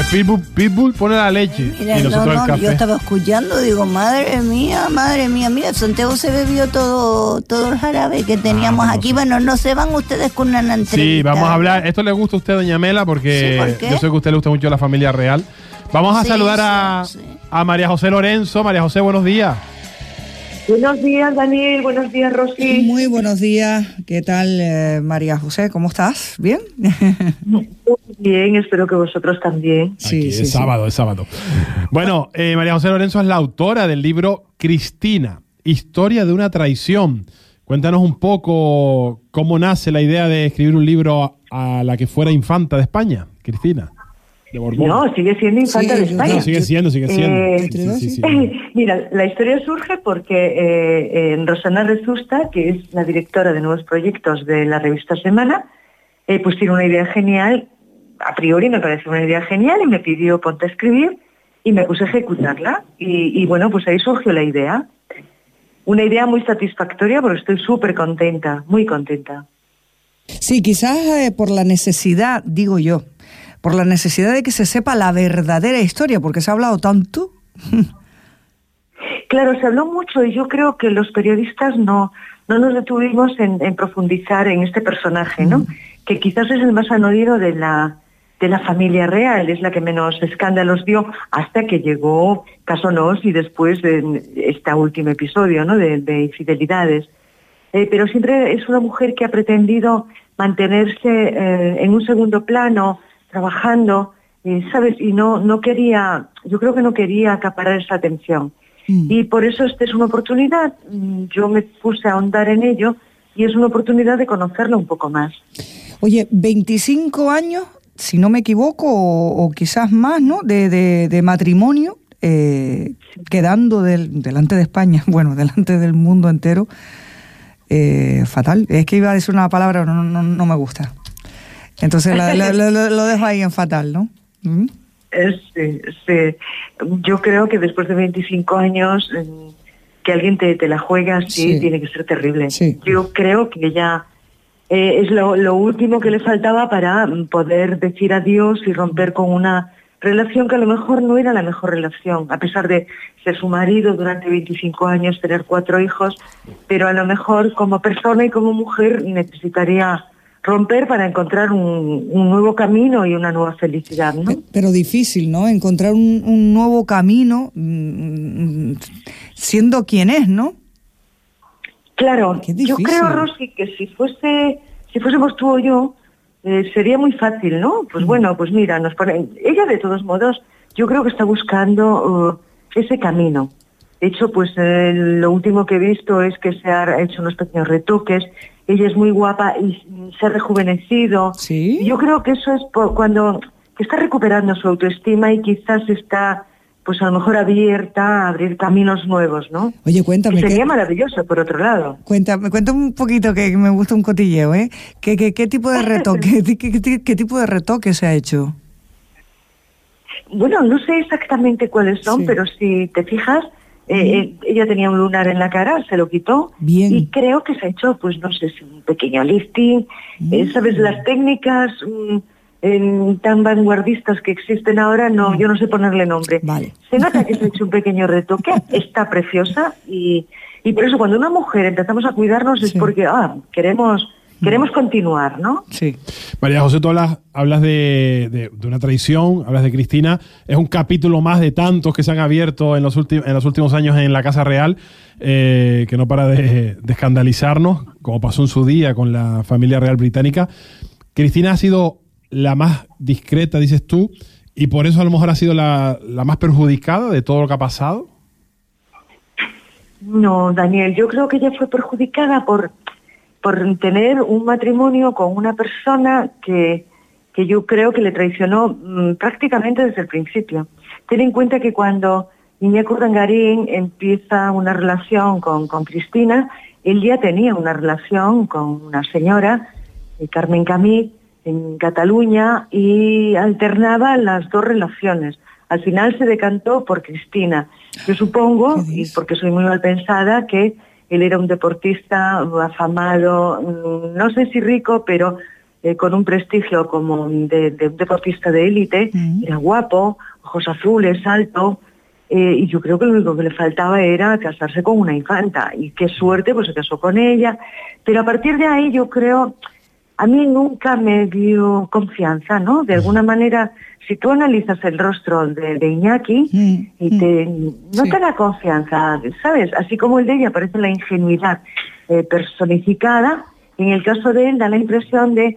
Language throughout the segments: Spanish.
Pues Pitbull, Pitbull pone la leche Mira, y no, nosotros no, el café. yo estaba escuchando, digo, madre mía, madre mía, mira, Santiago se bebió todo, todo el jarabe que teníamos Ah, no aquí. Bueno, no se van ustedes con una entrevista. Sí, vamos a hablar. Esto le gusta a usted, doña Mela, porque Sí, ¿por qué? yo sé que a usted le gusta mucho la familia real. Vamos a Sí, saludar a, sí, sí. a María José Lorenzo. María José, buenos días. Buenos días, Daniel. Buenos días, Rosy. Muy buenos días. ¿Qué tal, eh, María José? ¿Cómo estás? ¿Bien? Muy bien, espero que vosotros también. Sí, Aquí, sí, es sí. sábado, es sábado. Bueno, eh, María José Lorenzo es la autora del libro Cristina, Historia de una traición. Cuéntanos un poco cómo nace la idea de escribir un libro a, a la que fuera infanta de España, Cristina. De. No, sigue siendo infanta Sí, de España. No, sigue siendo, sigue siendo. Eh, Sí, sí, sí. Mira, la historia surge porque eh, en Rosana Rezusta, que es la directora de nuevos proyectos de la revista Semana, eh, pues tiene una idea genial, a priori me pareció una idea genial y me pidió ponte a escribir y me puse a ejecutarla. Y, y bueno, pues ahí surgió la idea. Una idea muy satisfactoria porque estoy súper contenta, muy contenta. Sí, quizás eh, por la necesidad, digo yo, por la necesidad de que se sepa la verdadera historia, porque se ha hablado tanto. Claro, se habló mucho y yo creo que los periodistas no, no nos detuvimos en, en profundizar en este personaje, ¿no? Que quizás es el más anodido de la, de la familia real, es la que menos escándalos dio hasta que llegó Casonos y después de este último episodio, ¿no? De, de infidelidades. Eh, pero siempre es una mujer que ha pretendido mantenerse eh, en un segundo plano, trabajando, eh, ¿sabes? Y no, no quería, yo creo que no quería acaparar esa atención. Y por eso esta es una oportunidad. Mm, Yo me puse a ahondar en ello y es una oportunidad de conocerlo un poco más. Oye, 25 años, si no me equivoco, o, o quizás más, ¿no? De, de- de matrimonio, eh, quedando del- delante de España, bueno, delante del mundo entero. eh, fatal. Es que iba a decir una palabra, no, no, no me gusta. Entonces la- lo, lo dejo ahí en fatal, ¿no? ¿Mm? Eh, sí. Yo creo que después de 25 años mm, que alguien te, te la juega así Sí. tiene que ser terrible. Sí. Yo creo que ya eh, es lo, último que le faltaba para mm, poder decir adiós y romper con una relación que a lo mejor no era la mejor relación, a pesar de ser su marido durante 25 años, tener cuatro hijos, pero a lo mejor como persona y como mujer necesitaría romper para encontrar un, nuevo camino y una nueva felicidad, ¿no? Pe- Pero difícil, ¿no? Encontrar un, nuevo camino mm, siendo quien es, ¿no? Claro, yo creo, Rosy, que si fuese, si fuésemos tú o yo, eh, sería muy fácil, ¿no? Mm. Pues bueno, pues mira, nos pone, ella de todos modos, yo creo que está buscando uh, ese camino. De hecho, pues eh, lo último que he visto es que se ha hecho unos pequeños retoques. Ella es muy guapa y mm, se ha rejuvenecido. Sí. Yo creo que eso es por- cuando que está recuperando su autoestima y quizás está, pues a lo mejor abierta a abrir caminos nuevos, ¿no? Oye, cuéntame, sería ¿qué, maravilloso, por otro lado. cuéntame, cuéntame un poquito que me gusta un cotilleo, ¿eh? ¿Qué, qué, qué tipo de retoque, qué, tipo de retoque se ha hecho? Bueno, no sé exactamente cuáles son, Sí. pero si te fijas, eh, eh, ella tenía un lunar en la cara, se lo quitó. Bien. Y creo que se ha hecho, pues no sé si un pequeño lifting. eh, ¿Sabes? Las técnicas mm, en- tan vanguardistas que existen ahora, no, yo no sé ponerle nombre. Vale. Se nota que se ha hecho un pequeño retoque, está preciosa y, y por eso cuando una mujer empezamos a cuidarnos es Sí. porque ah, queremos, queremos continuar, ¿no? Sí. María José, tú hablas, hablas de, de- de una traición, hablas de Cristina. Es un capítulo más de tantos que se han abierto en los, últimos en los últimos años en la Casa Real, eh, que no para de, de escandalizarnos, como pasó en su día con la familia real británica. Cristina ha sido la más discreta, dices tú, y por eso a lo mejor ha sido la, la más perjudicada de todo lo que ha pasado. No, Daniel, yo creo que ella fue perjudicada por, por tener un matrimonio con una persona que, que yo creo que le traicionó mm, prácticamente desde el principio. Ten en cuenta que cuando Iñaki Urdangarín empieza una relación con, con Cristina, él ya tenía una relación con una señora, eh, Carmen Camí, en Cataluña, y alternaba las dos relaciones. Al final se decantó por Cristina. Yo supongo, ¿Qué y porque soy muy mal pensada, que él era un deportista afamado, mm, no sé si rico, pero eh, con un prestigio como de, de un deportista de élite, Mm. era guapo, ojos azules, alto, eh, y yo creo que lo único que le faltaba era casarse con una infanta. Y qué suerte, pues se casó con ella. Pero a partir de ahí yo creo, a mí nunca me dio confianza, ¿no? De alguna manera, si tú analizas el rostro de, de Iñaki y te, no Sí. te da confianza, ¿sabes? Así como el de ella parece la ingenuidad eh, personificada, en el caso de él da la impresión de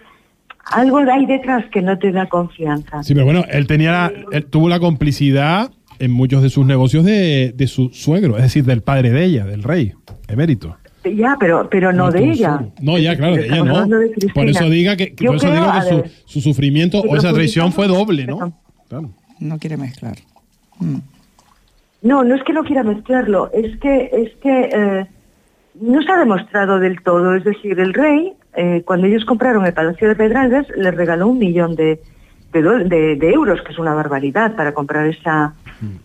algo hay detrás que no te da confianza. Sí, pero bueno, él tenía la- él tuvo la complicidad en muchos de sus negocios de, de su suegro, es decir, del padre de ella, del rey, emérito. Ya, pero, pero no de ella. No, ya, claro, de ella no. de. Por eso diga que, por eso creo, digo que su, ver, su sufrimiento o esa traición fue doble, ¿no? Claro. No quiere mezclar. Mm. No, no es que no quiera mezclarlo, es que es que eh, no se ha demostrado del todo. Es decir, el rey, eh, cuando ellos compraron el Palacio de Pedralbes, les regaló un millón de, de, dol- de- de euros, que es una barbaridad para comprar esa,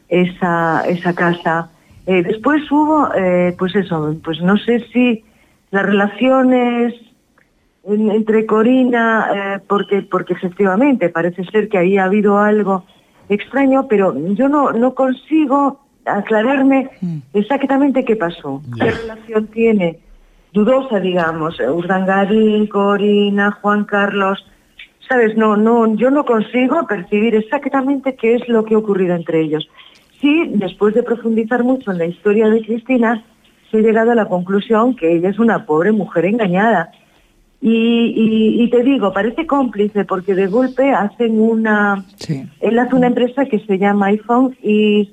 esa, esa casa. Eh, después hubo, eh, pues eso, pues no sé si las relaciones en- entre Corina, eh, porque, porque efectivamente parece ser que ahí ha habido algo extraño, pero yo no, no consigo aclararme Mm. exactamente qué pasó, qué relación tiene, dudosa, digamos, Urdangarín, Corina, Juan Carlos, sabes, no, no, yo no consigo percibir exactamente qué es lo que ha ocurrido entre ellos. Sí, después de profundizar mucho en la historia de Cristina, he llegado a la conclusión que ella es una pobre mujer engañada. Y, y- y te digo, parece cómplice porque de golpe hacen una... Sí. Él hace una empresa que se llama iPhone y,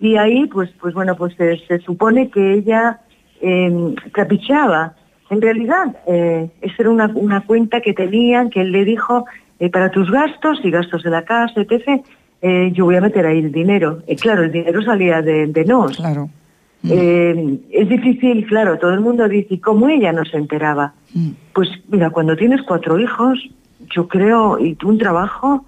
y ahí, pues, pues bueno, pues se, se supone que ella eh, caprichaba. En realidad, eh, esa era una, una cuenta que tenían, que él le dijo, eh, para tus gastos y gastos de la casa, etc., eh, yo voy a meter ahí el dinero. Y claro, el dinero salía de, de nos. Claro. Eh, es difícil, claro, todo el mundo dice, ¿y cómo ella no se enteraba? Mm. Pues mira, cuando tienes cuatro hijos, yo creo, y tú un trabajo,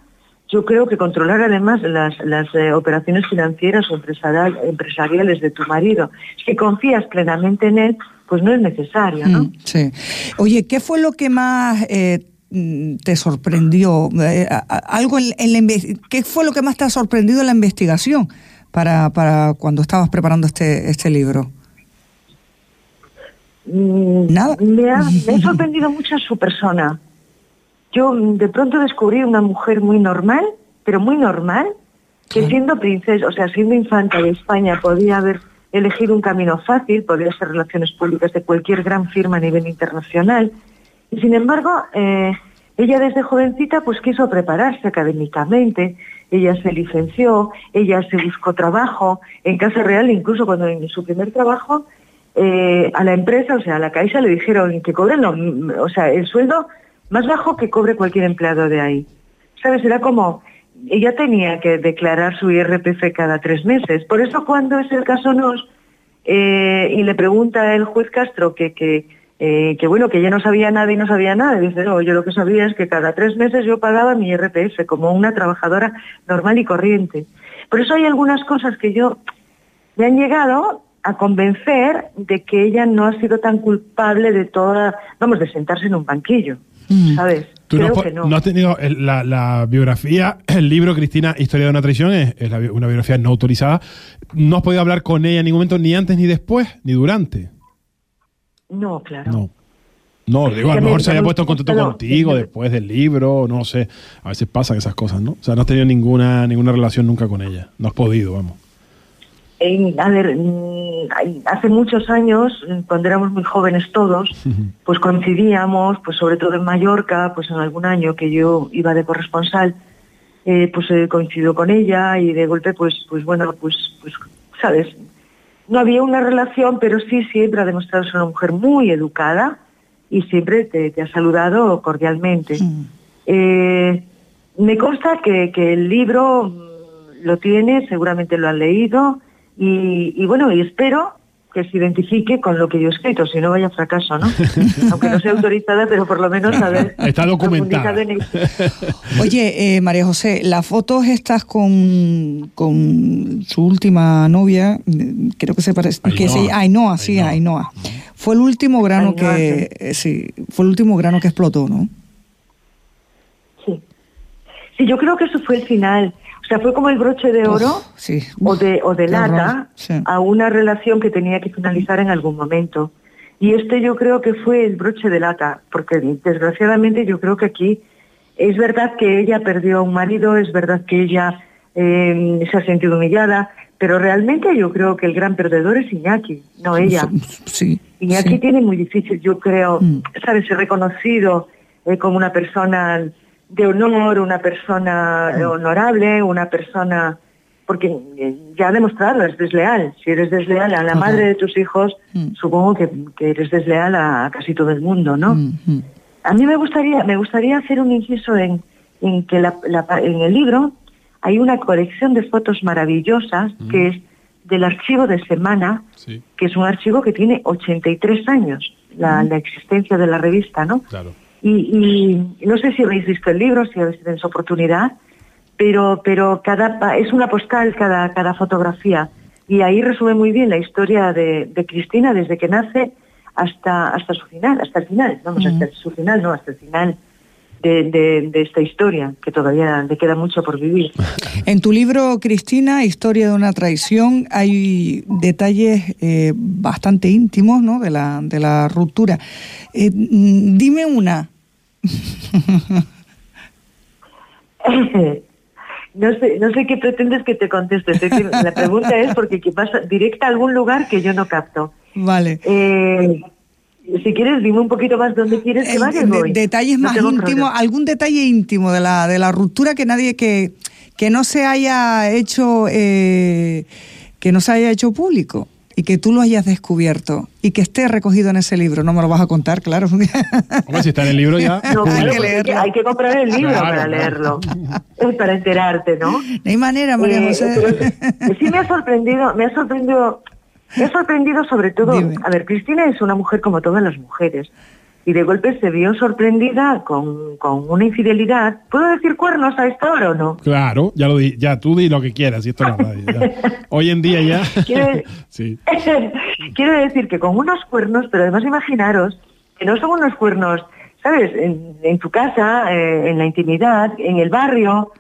yo creo que controlar además las, las eh, operaciones financieras o empresarial- empresariales de tu marido, si confías plenamente en él, pues no es necesario, ¿no? Mm, sí. Oye, ¿qué fue lo que más eh, te sorprendió? Eh, algo en, en la ¿Qué fue lo que más te ha sorprendido en la investigación para, para cuando estabas preparando este, este libro? Mm, Nada. Me ha, me ha sorprendido mucho su persona. Yo mm, de pronto descubrí una mujer muy normal, pero muy normal, que siendo princesa, o sea, siendo infanta de España, podía haber elegido un camino fácil, podía ser relaciones públicas de cualquier gran firma a nivel internacional. Sin embargo, eh, ella desde jovencita pues quiso prepararse académicamente, ella se licenció, ella se buscó trabajo en Casa Real, incluso cuando en su primer trabajo eh, a la empresa, o sea, a la Caixa le dijeron que cobren o sea, el sueldo más bajo que cobre cualquier empleado de ahí. ¿Sabes? Era como, ella tenía que declarar su IRPF cada tres meses. Por eso cuando es el caso Nos, eh, y le pregunta el juez Castro que, que, eh, que bueno, que ella no sabía nada y no sabía nada, dice, no, yo lo que sabía es que cada tres meses yo pagaba mi IRPF como una trabajadora normal y corriente. Por eso hay algunas cosas que yo me han llegado a convencer de que ella no ha sido tan culpable de toda, vamos, de sentarse en un banquillo, Mm. ¿sabes? Tú no, Creo po- que no. no has tenido la, la biografía, el libro Cristina, Historia de una traición, es, es la una biografía no autorizada. No has podido hablar con ella en ningún momento, ni antes, ni después, ni durante. No, claro. No. No, digo, a lo me- mejor se me- puesto en contacto no, contigo no. después del libro, no sé. A veces pasan esas cosas, ¿no? O sea, no has tenido ninguna, ninguna relación nunca con ella. No has podido, vamos. En- a ver, hace muchos años, cuando éramos muy jóvenes todos, pues coincidíamos, pues sobre todo en Mallorca, pues en algún año que yo iba de corresponsal, eh, pues eh, coincidió con ella y de golpe, pues, pues bueno, pues, pues, sabes, no había una relación, pero sí siempre ha demostrado ser una mujer muy educada y siempre te, te ha saludado cordialmente. Eh, me consta que, que el libro mm, lo tiene, seguramente lo han leído y, y bueno, y espero que se identifique con lo que yo he escrito, si no vaya fracaso, ¿no? Aunque no sea autorizada, pero por lo menos saber. Está documentada. en el- Oye, eh, María José, las fotos estas con, con su última novia, mm, creo que se parece, que Ainhoa. se, Ainhoa, sí, Ainhoa. Ainhoa. Fue el último grano Ainhoa, que, eh, sí, fue el último grano que explotó, ¿no? Sí, yo creo que eso fue el final. O sea, fue como el broche de oro Uf, sí. o de, o de lata sí. a una relación que tenía que finalizar en algún momento. Y este yo creo que fue el broche de lata, porque desgraciadamente yo creo que aquí es verdad que ella perdió a un marido, es verdad que ella eh, se ha sentido humillada, pero realmente yo creo que el gran perdedor es Iñaki, no ella. Sí. Iñaki sí. tiene muy difícil, yo creo, Mm. sabes, ser reconocido eh, como una persona de honor, una persona Mm. honorable, una persona porque eh, ya ha demostrado, es desleal. Si eres desleal a la madre de tus hijos, Mm. supongo que, que eres desleal a, casi todo el mundo, ¿no? Mm, mm. A mí me gustaría, me gustaría hacer un inciso en, en que la- la- en el libro hay una colección de fotos maravillosas que es del archivo de Semana, Sí, que es un archivo que tiene 83 años, la, la existencia de la revista, ¿no? claro. Y, y no sé si habéis visto el libro, si habéis tenido esa oportunidad, pero, pero cada es una postal cada, cada fotografía. Y ahí resume muy bien la historia de, de Cristina desde que nace hasta, hasta su final, hasta el final, vamos, hasta su final, no, hasta el final de, de- de esta historia, que todavía le queda mucho por vivir. En tu libro, Cristina, Historia de una traición, hay detalles eh, bastante íntimos ¿no? de, la, de la ruptura. Eh, mm, dime una. No sé, no sé qué pretendes que te conteste. La pregunta es porque que vas directa a algún lugar que yo no capto. Vale. Eh, si quieres, dime un poquito más dónde quieres que vaya. de- detalles No más íntimos, algún detalle íntimo de la, de la ruptura que nadie, que, que no se haya hecho, eh, que no se haya hecho público y que tú lo hayas descubierto y que esté recogido en ese libro. No me lo vas a contar, claro. Hombre, si está en el libro ya. No, Hay claro, que porque hay que, leerlo. hay que comprar el libro Claro, para claro. leerlo, eh, para enterarte, ¿no? no hay manera, María Eh, José. pero sí me ha sorprendido, me ha sorprendido, me ha sorprendido sobre todo, Dime. a ver, Cristina es una mujer como todas las mujeres y de golpe se vio sorprendida con, con una infidelidad. ¿Puedo decir cuernos a esta hora o no? Claro, ya lo di, ya tú di lo que quieras, y esto es la radio. ya. Hoy en día ya. Sí. Quiero decir que con unos cuernos, pero además imaginaros que no son unos cuernos, ¿sabes? En, en tu casa, eh, en la intimidad, en el barrio,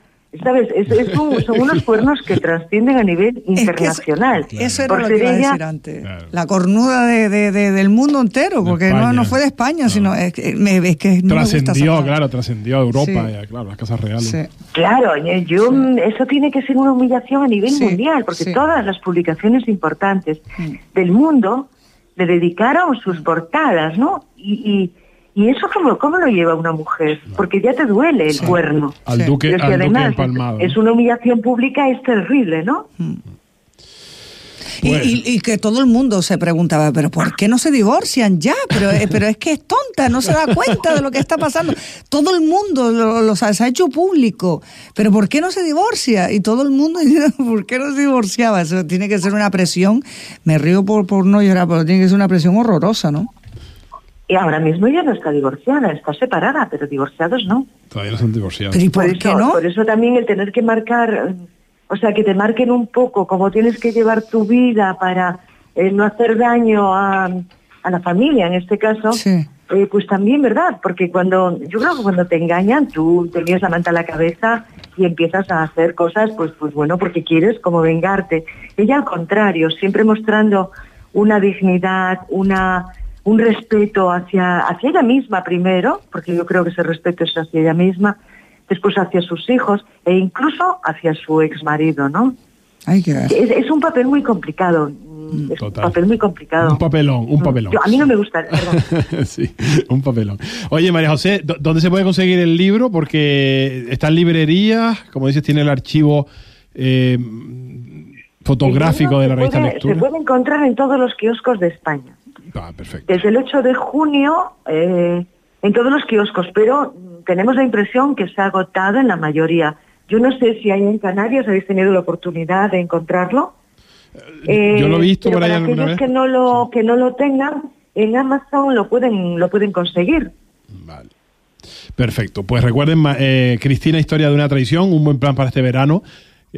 ¿sabes? Es, es un- son unos cuernos que trascienden a nivel Es que eso- internacional. Eso, era Por lo que ser iba a ella- decir antes. Claro. La cornuda de, de- de- del mundo entero, porque no, no fue de España, No. sino es que, me, es que no trascendió, claro, trascendió a Europa, Sí. ya, claro, las casas reales. Sí. Claro, yo, mm, eso tiene que ser una humillación a nivel Sí, mundial, porque sí. todas las publicaciones importantes Mm. del mundo le dedicaron sus portadas, ¿no? Y, y, y eso cómo, cómo lo lleva una mujer, porque ya te duele el Sí. cuerno. Al Sí. duque, al duque además empalmado. es una humillación pública, es terrible, ¿no? Y, Bueno. y- y que todo el mundo se preguntaba, pero ¿por qué no se divorcian ya? Pero, eh, pero es que es tonta, no se da cuenta de lo que está pasando. Todo el mundo lo, lo- se ha hecho público, pero ¿por qué no se divorcia? Y todo el mundo dice, ¿por qué no se divorciaba? Eso tiene que ser una presión, me río por, por no llorar, pero tiene que ser una presión horrorosa, ¿no? Y ahora mismo ella no está divorciada, está separada, pero divorciados no. Todavía no son divorciados. Pero ¿y por, por qué eso, no? Por eso también el tener que marcar, o sea, que te marquen un poco cómo tienes que llevar tu vida para eh, no hacer daño a, a la familia, en este caso, Sí. eh, pues también, ¿verdad? Porque cuando, yo creo que cuando te engañan, tú te vienes la manta a la cabeza y empiezas a hacer cosas, pues, pues bueno, porque quieres como vengarte. Ella al contrario, siempre mostrando una dignidad, una un respeto hacia, hacia ella misma primero, porque yo creo que ese respeto es hacia ella misma, después hacia sus hijos e incluso hacia su ex marido, ¿no? Ay, qué... Es, es un papel muy complicado, mm, es Total. un papel muy complicado. Un papelón, un papelón. yo- a mí no me gusta, sí, un papelón. Oye, María José, ¿dó- ¿dónde se puede conseguir el libro? Porque está en librerías, como dices, tiene el archivo eh, fotográfico de la Se revista puede- Lectura. Se puede encontrar en todos los kioscos de España. Ah, perfecto. Desde el 8 de junio, eh, en todos los kioscos, pero tenemos la impresión que se ha agotado en la mayoría. Yo no sé si hay en Canarias, habéis tenido la oportunidad de encontrarlo. Eh, Yo lo he visto pero por ahí para aquellos vez. que no lo que no lo tengan en Amazon lo pueden lo pueden conseguir. Vale. Perfecto. Pues recuerden, eh, Cristina, Historia de una traición, un buen plan para este verano.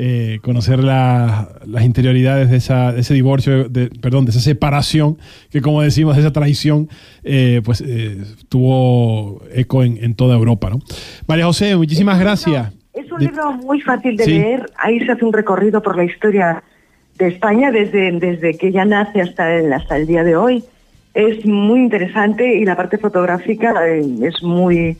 Eh, conocer la- las interioridades de, esa, de ese divorcio, de, perdón, de esa separación, que como decimos, de esa traición, eh, pues eh, tuvo eco en, en toda Europa. ¿no? María José, muchísimas Es gracias. Es un libro muy fácil de Sí. leer. Ahí se hace un recorrido por la historia de España desde, desde que ella nace hasta el, hasta el día de hoy. Es muy interesante y la parte fotográfica eh, es muy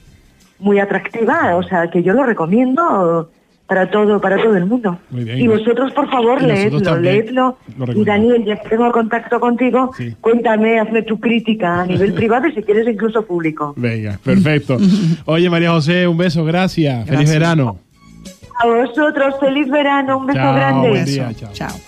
muy atractiva, o sea que yo lo recomiendo para todo para todo el mundo. Muy bien. Y vosotros por favor leedlo, leedlo. lo Y. Daniel, ya que tengo contacto contigo, Sí. cuéntame, hazme tu crítica a nivel privado y si quieres incluso público. Venga, perfecto. Oye, María José, un beso, gracias. Feliz verano. A vosotros, feliz verano, un beso Chao, grande. buen Eso. día, chao. Chao.